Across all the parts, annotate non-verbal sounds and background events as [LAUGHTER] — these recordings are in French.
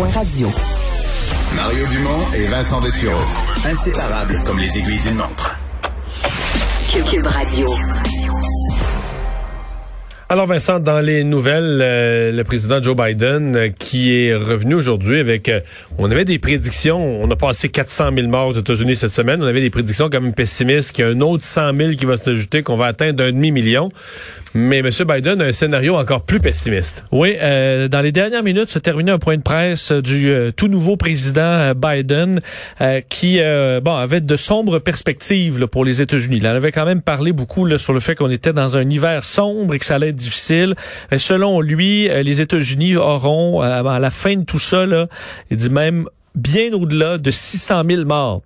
Radio. Mario Dumont et Vincent Dessureau. Inséparables comme les aiguilles d'une montre. Cube, Cube Radio. Alors Vincent, dans les nouvelles, euh, le président Joe Biden euh, qui est revenu aujourd'hui avec, euh, on avait des prédictions, on a passé 400 000 morts aux États-Unis cette semaine, on avait des prédictions quand même pessimistes, qu'il y a un autre 100 000 qui va s'ajouter, qu'on va atteindre un demi-million. Mais M. Biden a un scénario encore plus pessimiste. Oui, euh, dans les dernières minutes se terminait un point de presse du euh, tout nouveau président euh, Biden euh, qui euh, bon avait de sombres perspectives là, pour les États-Unis. Il en avait quand même parlé beaucoup là, sur le fait qu'on était dans un hiver sombre et que ça allait être difficile. Euh, selon lui, euh, les États-Unis auront euh, à la fin de tout ça, là, il dit même bien au-delà de 600 000 morts.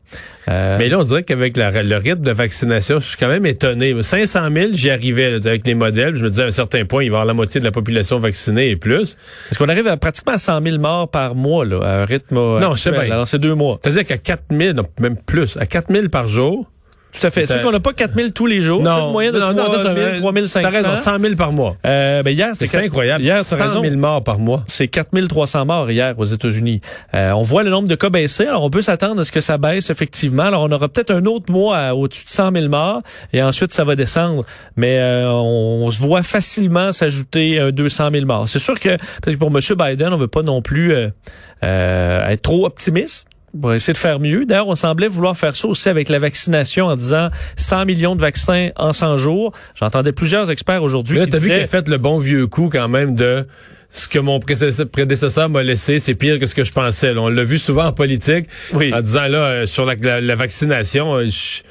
Euh, Mais là, on dirait qu'avec le rythme de vaccination, je suis quand même étonné. 500 000, j'y arrivais là, avec les modèles. Je me disais à un certain point, il va y avoir la moitié de la population vaccinée et plus. parce qu'on arrive à pratiquement à 100 000 morts par mois, là, à un rythme Non, je sais actuel. bien. Alors, c'est deux mois. C'est-à-dire qu'à 4 000, non, même plus, à 4 000 par jour. Tout à fait. C'est qu'on n'a pas 4 000 tous les jours. Une moyenne de 3 000, 3 500. T'as raison, 100 000 par mois. Euh, ben hier, C'est incroyable. Hier, t'as 100 raison. 000 morts par mois. C'est 4300 morts hier aux États-Unis. Euh, on voit le nombre de cas baisser. Alors, on peut s'attendre à ce que ça baisse effectivement. Alors, on aura peut-être un autre mois à- au-dessus de 100 000 morts et ensuite, ça va descendre. Mais euh, on, on se voit facilement s'ajouter un 200 000 morts. C'est sûr que peut-être que pour M. Biden, on veut pas non plus euh, euh, être trop optimiste. Va essayer de faire mieux. D'ailleurs, on semblait vouloir faire ça aussi avec la vaccination en disant 100 millions de vaccins en 100 jours. J'entendais plusieurs experts aujourd'hui qui vu qu'il disaient... a fait le bon vieux coup quand même de ce que mon prédécesseur prédécesseur m'a laissé, c'est pire que ce que je pensais. là. On l'a vu souvent en politique Oui. en disant là euh, sur la, la- la vaccination, euh, je-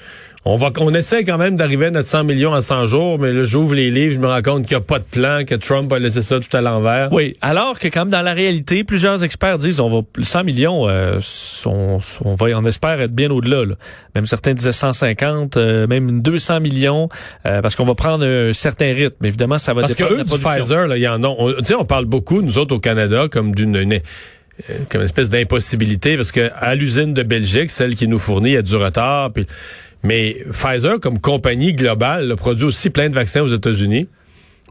on va on essaie quand même d'arriver à notre 100 millions en 100 jours, mais là j'ouvre les livres, je me rends compte qu'il n'y a pas de plan, que Trump a laissé ça tout à l'envers. Oui, alors que quand même dans la réalité, plusieurs experts disent on va 100 millions, euh, on, on va, on espère être bien au-delà. là. Même certains disaient 150, euh, même 200 millions, euh, parce qu'on va prendre un certain rythme. Mais évidemment, ça va Parce que dépendre eux de la du production. Pfizer, là, il y en ont. On- Tu sais, on parle beaucoup nous autres au Canada comme d'une une- euh, comme une espèce d'impossibilité parce que à l'usine de Belgique, celle qui nous fournit, il y a du retard. puis- mais Pfizer, comme compagnie globale, produit aussi plein de vaccins aux États-Unis,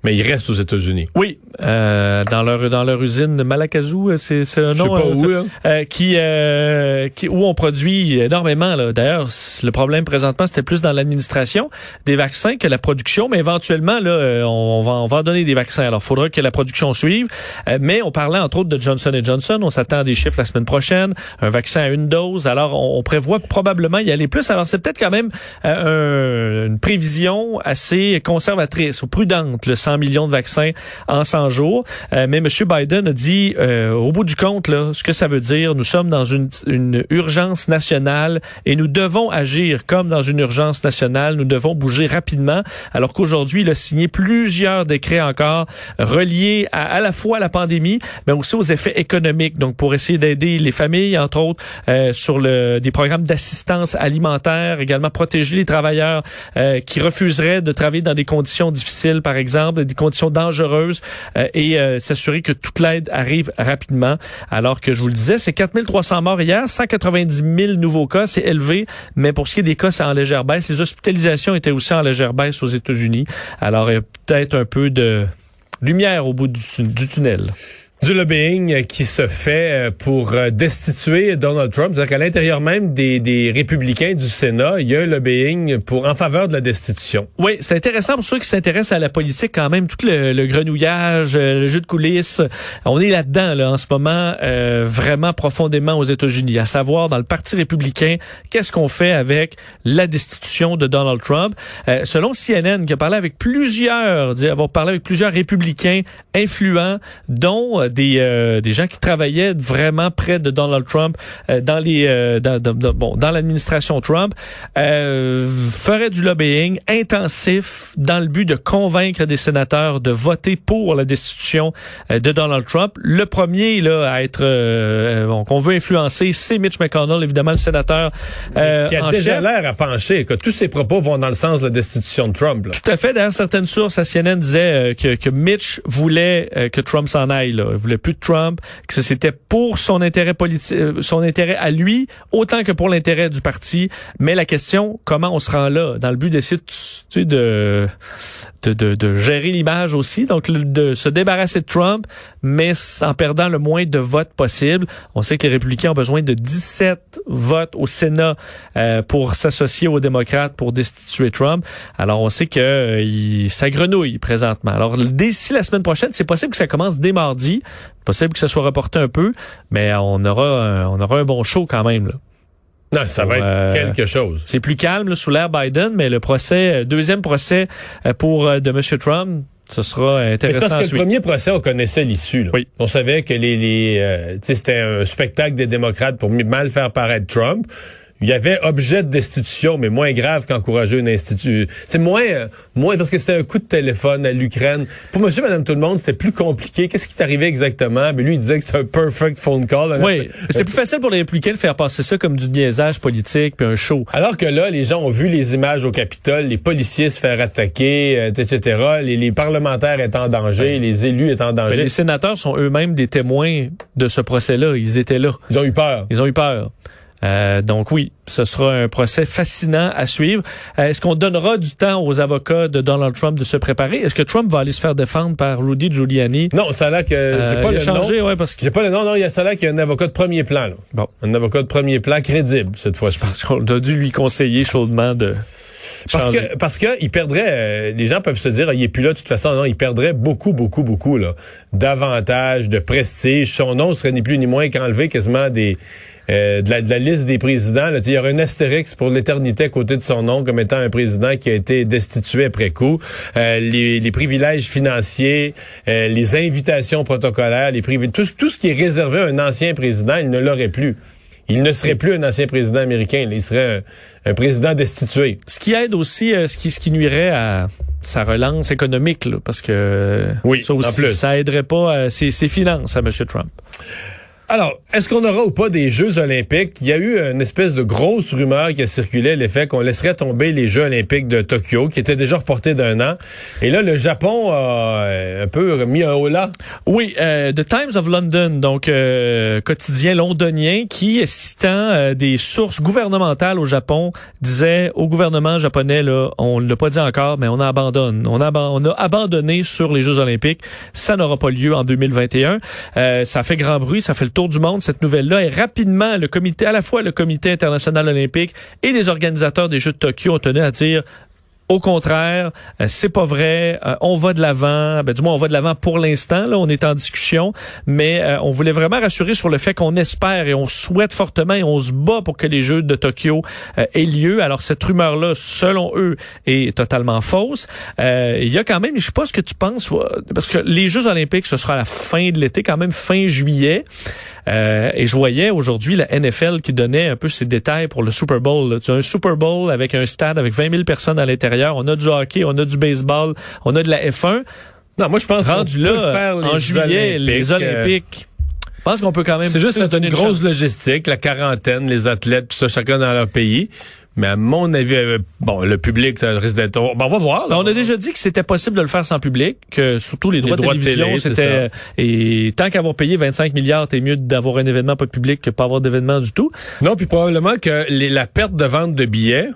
mais il reste aux États-Unis. Oui, euh, dans leur dans leur usine de Malakazoo, euh, c'est c'est un Je sais nom pas euh, où, là. euh, qui, euh, qui où on produit énormément. là. D'ailleurs, le problème présentement, c'était plus dans l'administration des vaccins que la production, mais éventuellement là, on, va on va en donner des vaccins. Alors, il faudra que la production suive. Mais on parlait entre autres de Johnson Johnson. On s'attend à des chiffres la semaine prochaine, un vaccin à une dose. Alors, on, on prévoit probablement y aller plus. Alors, c'est peut-être quand même euh, un- une prévision assez conservatrice ou prudente, le 100 millions de vaccins en 100 jours. Euh, mais M. Biden a dit, euh, au bout du compte, là, ce que ça veut dire, nous sommes dans une, urgence nationale et nous devons agir comme dans une urgence nationale. Nous devons bouger rapidement, alors qu'aujourd'hui, il a signé plusieurs décrets encore reliés à, la fois à la pandémie, mais aussi aux effets économiques. Donc, pour essayer d'aider les familles, entre autres, euh, sur des programmes d'assistance alimentaire, également protéger les travailleurs euh, qui refuseraient de travailler dans des conditions difficiles, par exemple, des conditions dangereuses, euh, et euh, s'assurer que toute l'aide arrive rapidement. Alors que je vous le disais, c'est 4300 morts hier, 190 000 nouveaux cas, c'est élevé, mais pour ce qui est des cas, c'est en légère baisse. Les hospitalisations étaient aussi en légère baisse aux États-Unis. Alors, il y a peut-être un peu de lumière au bout du, du tunnel. Du lobbying qui se fait euh, pour euh, destituer Donald Trump. C'est-à-dire qu'à l'intérieur même des, des républicains du Sénat, il y a un lobbying pour en faveur de la destitution. Oui, c'est intéressant pour ceux qui s'intéressent à la politique quand même, tout le, le grenouillage, euh, le jeu de coulisses. On est là-dedans là, en ce moment, euh, vraiment profondément aux États-Unis, à savoir dans le Parti républicain, qu'est-ce qu'on fait avec la destitution de Donald Trump? Euh, selon CNN, qui a parlé avec plusieurs, avoir parlé avec plusieurs républicains influents, dont des, euh, des gens qui travaillaient vraiment près de Donald Trump euh, dans les euh, dans, bon dans l'administration Trump euh, feraient du lobbying intensif dans le but de convaincre des sénateurs de voter pour la destitution de Donald Trump. Le premier là à être euh, bon, qu'on veut influencer, c'est Mitch McConnell, évidemment le sénateur euh, qui a en déjà l'air à pencher. Que tous ses propos vont dans le sens de la destitution de Trump. là. Tout à fait. D'ailleurs, certaines sources à CNN disaient euh, que, que Mitch voulait que Trump s'en aille. Là. Voulait plus de Trump, que c'était pour son intérêt politique, euh, son intérêt à lui, autant que pour l'intérêt du parti. Mais la question, comment on se rend là, dans le but d'essayer de, de, de, de, gérer l'image aussi, donc de se débarrasser de Trump, mais en perdant le moins de votes possible. On sait que les républicains ont besoin de 17 votes au Sénat euh, pour s'associer aux démocrates pour destituer Trump. Alors on sait que euh, il, ça grenouille présentement. Alors d'ici la semaine prochaine, c'est possible que ça commence dès mardi, possible que ça soit reporté un peu, mais on aura un, on aura un bon show quand même. Là. Non, ça va être Euh, quelque chose. C'est plus calme là, sous l'ère Biden, mais le procès, euh, deuxième procès euh, pour de M. Trump, ce sera Mais intéressant parce à que le premier procès, on connaissait l'issue. Oui. On savait que les, les euh, c'était un spectacle des démocrates pour mal faire paraître Trump. Il y avait objet de destitution, mais moins grave qu'encourager une institution. C'est moins, euh, moins parce que c'était un coup de téléphone à l'Ukraine. Pour Monsieur, Madame, tout le monde, c'était plus compliqué. Qu'est-ce qui t'arrivait exactement? Mais lui, il disait que c'était un perfect phone call. Oui, c'est plus facile pour les républicains de faire passer ça comme du niaisage politique puis un show. Alors que là, les gens ont vu les images au Capitole, les policiers se faire attaquer, euh, etc. Les, les parlementaires étaient en danger, les élus étaient en Mais danger. les sénateurs sont eux-mêmes des témoins de ce procès-là. Ils étaient là. Ils ont eu peur. Ils ont eu peur. Euh, donc oui, ce sera un procès fascinant à suivre. Euh, Est-ce qu'on donnera du temps aux avocats de Donald Trump de se préparer? Est-ce que Trump va aller se faire défendre par Rudy Giuliani? Non, ça a l'air que Euh, j'ai pas le changé, nom. ouais, parce que J'ai pas le nom, non, il y a ça a l'air qu'il y a un avocat de premier plan, là. bon, Un avocat de premier plan crédible, cette fois-ci. parce qu'on a dû lui conseiller chaudement de Parce changer. que, parce que il perdrait, euh, les gens peuvent se dire, ah, il est plus là, de toute façon, non, il perdrait beaucoup, beaucoup, beaucoup, là, d'avantages, de prestige. Son nom serait ni plus ni moins qu'enlevé quasiment des, euh, de, la, de la liste des présidents. Là. Il y aurait un astérix pour l'éternité à côté de son nom comme étant un président qui a été destitué après coup. Euh, les, les privilèges financiers, euh, les invitations protocolaires, les privi- tout, tout ce qui est réservé à un ancien président, il ne l'aurait plus. Il ne serait plus un ancien président américain. Il serait un, un président destitué. Ce qui aide aussi, euh, ce qui ce qui nuirait à sa relance économique, là, parce que Oui, ça en aussi, plus. ça aiderait pas euh, ses, ses finances à M. Trump. Alors, est-ce qu'on aura ou pas des Jeux olympiques? Il y a eu une espèce de grosse rumeur qui a circulé, l'effet qu'on laisserait tomber les Jeux olympiques de Tokyo, qui étaient déjà reportés d'un an. Et là, le Japon a euh, un peu mis un haut là. Oui, euh, The Times of London, donc euh, quotidien londonien, qui, citant des sources gouvernementales au Japon, disait au gouvernement japonais, là, on ne l'a pas dit encore, mais on abandonne. On a, aban- on a abandonné sur les Jeux olympiques. Ça n'aura pas lieu en 2021. Euh, ça fait grand bruit, ça fait le tour du monde, cette nouvelle-là. Et rapidement, le comité, à la fois le comité international olympique et les organisateurs des Jeux de Tokyo ont tenu à dire au contraire, euh, c'est pas vrai. Euh, on va de l'avant. Ben, du moins, on va de l'avant pour l'instant. Là, on est en discussion, mais euh, on voulait vraiment rassurer sur le fait qu'on espère et on souhaite fortement et on se bat pour que les Jeux de Tokyo euh, aient lieu. Alors cette rumeur-là, selon eux, est totalement fausse. Euh, Il y a quand même, je sais pas ce que tu penses, euh, parce que les Jeux Olympiques, ce sera à la fin de l'été, quand même fin juillet. Euh, et je voyais aujourd'hui la NFL qui donnait un peu ses détails pour le Super Bowl. là. Tu as un Super Bowl avec un stade avec 20 000 personnes à l'intérieur. On a du hockey, on a du baseball, on a de la F1. Non, moi, je pense Rendu là, faire les en juillet, les euh, Olympiques. Je pense qu'on peut quand même C'est juste se une grosse logistique, la quarantaine, les athlètes, tout ça, chacun dans leur pays. Mais à mon avis, euh, bon, le public, ça risque d'être... On, ben, on va voir. là. Ben, on a déjà dit que c'était possible de le faire sans public, que surtout les droits, droits de télévision, c'était et tant qu'avoir payé 25 milliards, t'es mieux d'avoir un événement pas public que pas avoir d'événement du tout. Non, puis probablement que les- la perte de vente de billets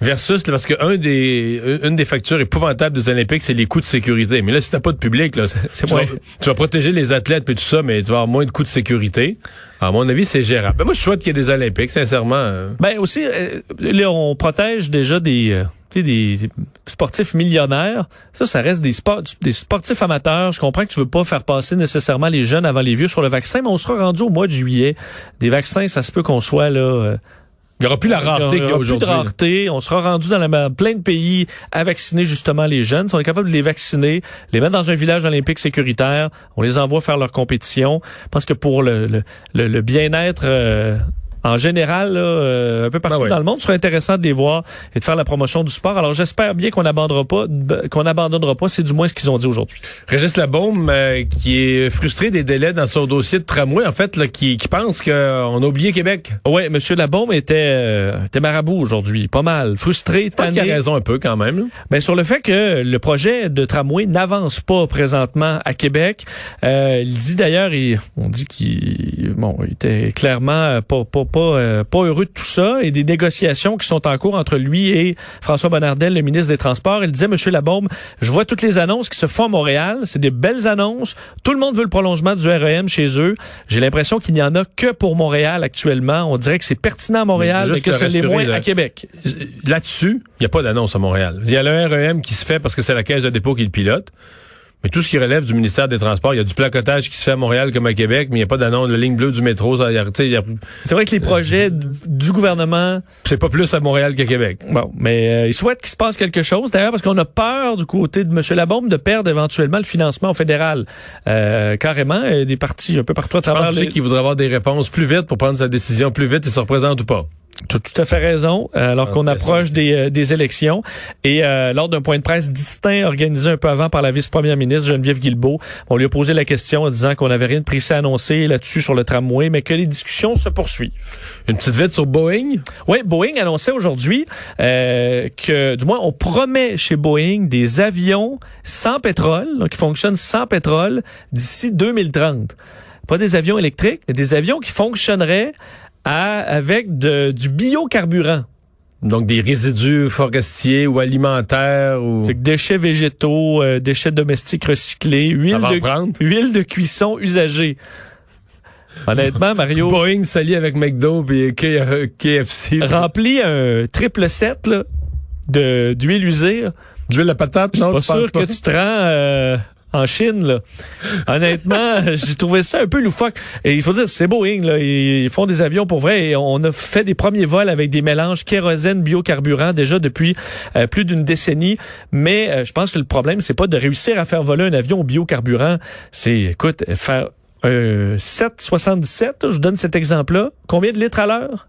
versus parce que un des une des factures épouvantables des Olympiques, c'est les coûts de sécurité. Mais là, si t'as pas de public, là, c'est tu, vas, tu vas protéger les athlètes et tout ça, mais tu vas avoir moins de coûts de sécurité. À mon avis, c'est gérable. Ben, moi, je souhaite qu'il y ait des Olympiques, sincèrement. euh. Ben aussi, euh, là, on protège déjà des, euh, sais, des sportifs millionnaires. Ça, ça reste des, sports, des sportifs amateurs. Je comprends que tu veux pas faire passer nécessairement les jeunes avant les vieux sur le vaccin, mais on sera rendu au mois de juillet. Des vaccins, ça se peut qu'on soit là. euh, Il n'y aura plus la rareté qu'il y a Il y aura plus de rareté. On sera rendu dans la, plein de pays à vacciner justement les jeunes. Si on est capable de les vacciner, les mettre dans un village olympique sécuritaire, on les envoie faire leur compétition. Pense que pour le, le, le- le bien-être euh, en général, là, euh, un peu partout Ah ouais. dans le monde, ce serait intéressant de les voir et de faire la promotion du sport. Alors j'espère bien qu'on n'abandonnera pas, qu'on n'abandonnera pas. C'est du moins ce qu'ils ont dit aujourd'hui. Régis Labaume, euh, qui est frustré des délais dans son dossier de tramway, en fait, là, qui, qui pense qu'on a oublié Québec. Ouais, Monsieur Labaume était, euh, était marabout aujourd'hui, pas mal, frustré, pense qu'il a tanné. raison un peu quand même. là. Ben, sur le fait que le projet de tramway n'avance pas présentement à Québec. Euh, il dit d'ailleurs, il- on dit qu'il bon, il était clairement euh, pas, pas, pas, euh, pas heureux de tout ça et des négociations qui sont en cours entre lui et François Bonnardel, le ministre des Transports. Il disait, Monsieur Labaume, je vois toutes les annonces qui se font à Montréal. C'est des belles annonces. Tout le monde veut le prolongement du REM chez eux. J'ai l'impression qu'il n'y en a que pour Montréal actuellement. On dirait que c'est pertinent à Montréal, Mais que ce l'est moins là. à Québec. Là-dessus, il n'y a pas d'annonce à Montréal. Il y a le REM qui se fait parce que c'est la caisse de dépôt qui le pilote. Mais tout ce qui relève du ministère des Transports, il y a du placotage qui se fait à Montréal comme à Québec, mais il n'y a pas d'annonce. La ligne bleue du métro, ça, a- C'est vrai que les projets du gouvernement c'est pas plus à Montréal qu'à Québec. Bon, mais euh, il souhaite qu'il se passe quelque chose. D'ailleurs, parce qu'on a peur du côté de M. Labombe de perdre éventuellement le financement au fédéral. Euh, carrément, euh, des partis un peu partout à Je travers pense aussi les... qu'il voudrait avoir des réponses plus vite pour prendre sa décision plus vite et se représente ou pas. Tu as tout à fait raison, euh, alors Ah, qu'on approche des, euh, des élections. Et euh, lors d'un point de presse distinct organisé un peu avant par la vice-première ministre Geneviève Guilbeault, on lui a posé la question en disant qu'on n'avait rien de précis à annoncer là-dessus sur le tramway, mais que les discussions se poursuivent. Une petite vite sur Boeing? Oui, Boeing annonçait aujourd'hui euh, que, du moins, on promet chez Boeing des avions sans pétrole, donc qui fonctionnent sans pétrole d'ici 2030. Pas des avions électriques, mais des avions qui fonctionneraient à- avec de- du biocarburant. Donc des résidus forestiers ou alimentaires ou. Fait que déchets végétaux, euh, déchets domestiques recyclés, huile de, prendre. huile de cuisson usagée. Honnêtement, Mario, Boeing s'allie avec McDo et KFC. remplit un triple set là, de d'huile usée. D'huile à patate, Je suis non? pas sûr que tu te rends euh, en Chine, là. Honnêtement, [LAUGHS] j'ai trouvé ça un peu loufoque. Et il faut dire, c'est Boeing. Ils, font des avions pour vrai. On a fait des premiers vols avec des mélanges kérosène, biocarburant déjà depuis euh, plus d'une décennie. Mais euh, je pense que le problème, c'est pas de réussir à faire voler un avion au biocarburant. C'est, écoute, faire un 777, je vous donne cet exemple-là. Combien de litres à l'heure?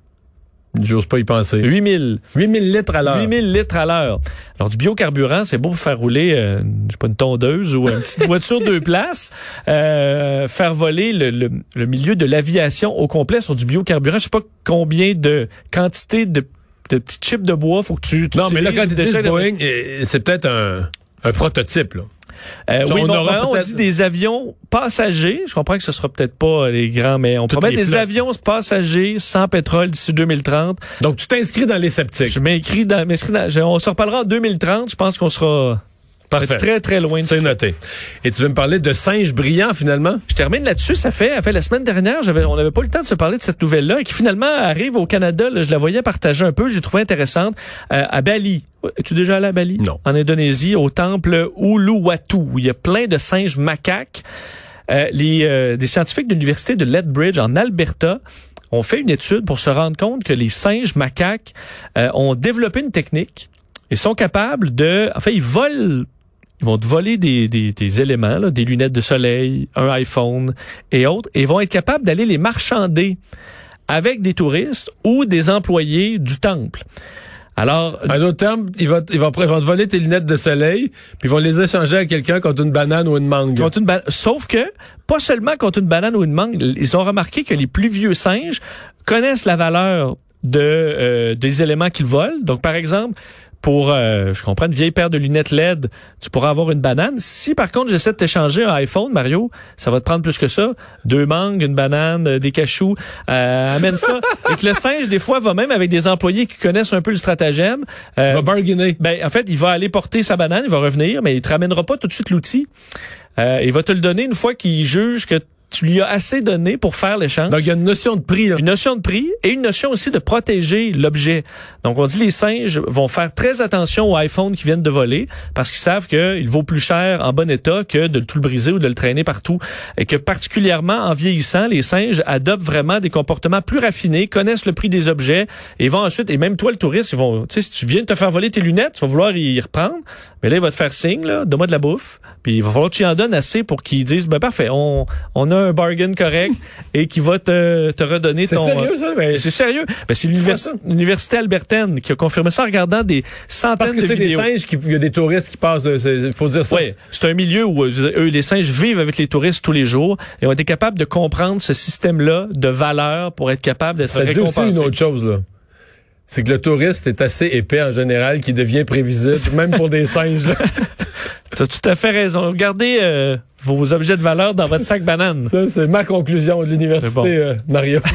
J'ose pas y penser. 8000. 8000 litres à l'heure. 8000 litres à l'heure. Alors, du biocarburant, c'est beau pour faire rouler, euh, je sais pas, une tondeuse ou une petite [LAUGHS] voiture deux places. Euh, faire voler le, le, le milieu de l'aviation au complet sur du biocarburant. Je sais pas combien de quantité de, de petits chips de bois faut que tu... tu Non, mais là, quand tu Boeing, c'est peut-être un, un prototype, là. Euh, oui, on on, aura on peut-être- dit des avions passagers. Je comprends que ce sera peut-être pas les grands, mais on Toutes promet des flottes. avions passagers sans pétrole d'ici 2030. Donc, tu t'inscris dans les sceptiques. Je m'inscris dans, dans- on se reparlera en 2030. Je pense qu'on sera Parfait. très, très loin de C'est noté. Et tu veux me parler de singes brillants, finalement? Je termine là-dessus. Ça fait, ça fait la semaine dernière, j'avais, on n'avait pas eu le temps de se parler de cette nouvelle-là qui finalement arrive au Canada. là, je la voyais partager un peu. J'ai trouvé intéressante. Euh, à Bali. Es-tu déjà allé à Bali? Non. En Indonésie, au temple Uluwatu, où il y a plein de singes macaques. Euh, les, euh, des scientifiques de l'université de Lethbridge en Alberta ont fait une étude pour se rendre compte que les singes macaques euh, ont développé une technique et sont capables de... En fait, ils volent ils vont te voler des, des, des éléments, là, des lunettes de soleil, un iPhone et autres, et ils vont être capables d'aller les marchander avec des touristes ou des employés du temple. Alors, En d'autres termes, ils vont, ils, vont, ils vont te voler tes lunettes de soleil, puis ils vont les échanger à quelqu'un contre une banane ou une mangue. contre une sauf que, pas seulement contre une banane ou une mangue, ils ont remarqué que les plus vieux singes connaissent la valeur de, euh, des éléments qu'ils volent. Donc, par exemple, pour, euh, je comprends, une vieille paire de lunettes LED, tu pourras avoir une banane. Si, par contre, j'essaie de t'échanger un iPhone, Mario, ça va te prendre plus que ça. Deux mangues, une banane, euh, des cachous, euh, amène ça. [LAUGHS] Et que le singe, des fois, va même avec des employés qui connaissent un peu le stratagème. Euh, Il va bargainer. ben, en fait, il va aller porter sa banane, il va revenir, mais il te ramènera pas tout de suite l'outil. Euh, il va te le donner une fois qu'il juge que tu lui as assez donné pour faire l'échange. Donc, il y a une notion de prix. Là. Une notion de prix et une notion aussi de protéger l'objet. Donc, on dit les singes vont faire très attention aux iPhones qui viennent de voler parce qu'ils savent qu'il vaut plus cher en bon état que de tout le briser ou de le traîner partout. Et que particulièrement en vieillissant, les singes adoptent vraiment des comportements plus raffinés, connaissent le prix des objets et vont ensuite, et même toi le touriste, ils vont, tu sais, si tu viens de te faire voler tes lunettes, tu vas vouloir y reprendre. Mais là, il va te faire signe, là, donne-moi de la bouffe. Puis il va falloir que tu en donnes assez pour qu'ils disent, ben parfait, on, on a un bargain correct [LAUGHS] et qui va te, te redonner C'est ton... sérieux, ça? Mais... C'est sérieux. Ben, c'est l'univers- l'université albertaine qui a confirmé ça en regardant des centaines Parce que de c'est des singes, qui- il y a des touristes qui passent, il faut dire ça. Oui, c'est un milieu où euh, eux, les singes vivent avec les touristes tous les jours et ont été capables de comprendre ce système-là de valeur pour être capable d'être Ça dit aussi une autre chose, là. C'est que le touriste est assez épais en général qu'il devient prévisible, même pour des [LAUGHS] singes. Tu as tout à fait raison. Gardez euh, vos objets de valeur dans [LAUGHS] votre sac banane. Ça, c'est ma conclusion de l'université, bon. euh, Mario. [LAUGHS]